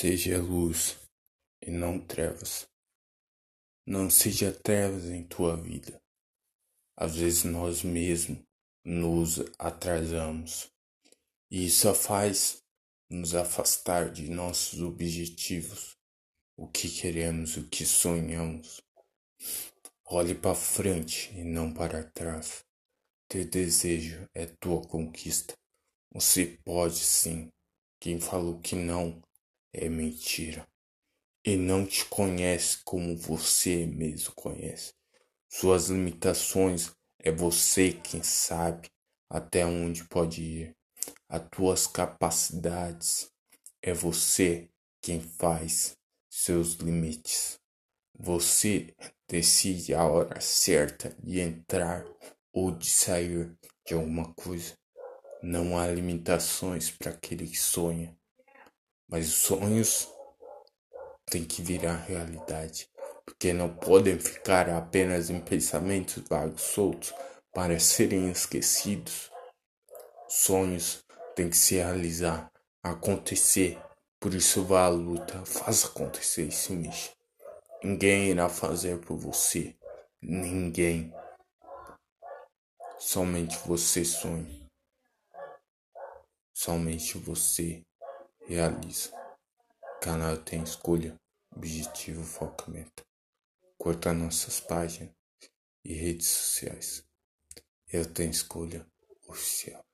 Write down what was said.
Seja luz e não trevas. Não seja trevas em tua vida. Às vezes nós mesmos nos atrasamos e isso faz nos afastar de nossos objetivos, o que queremos, o que sonhamos. Olhe para frente e não para trás. Teu desejo é tua conquista. Você pode sim. Quem falou que não é mentira e não te conhece como você mesmo conhece. Suas limitações é você quem sabe até onde pode ir. As tuas capacidades é você quem faz seus limites. Você decide a hora certa de entrar ou de sair de alguma coisa. Não há limitações para aquele que sonha. Mas os sonhos têm que virar realidade, porque não podem ficar apenas em pensamentos vagos soltos para serem esquecidos. Sonhos têm que se realizar, acontecer. Por isso vá à luta, faça acontecer e se. Ninguém irá fazer por você. Ninguém. Somente você sonha. Somente você realiza. Canal tem escolha, objetivo, foco, meta. Curta nossas páginas e redes sociais. Eu tenho escolha oficial.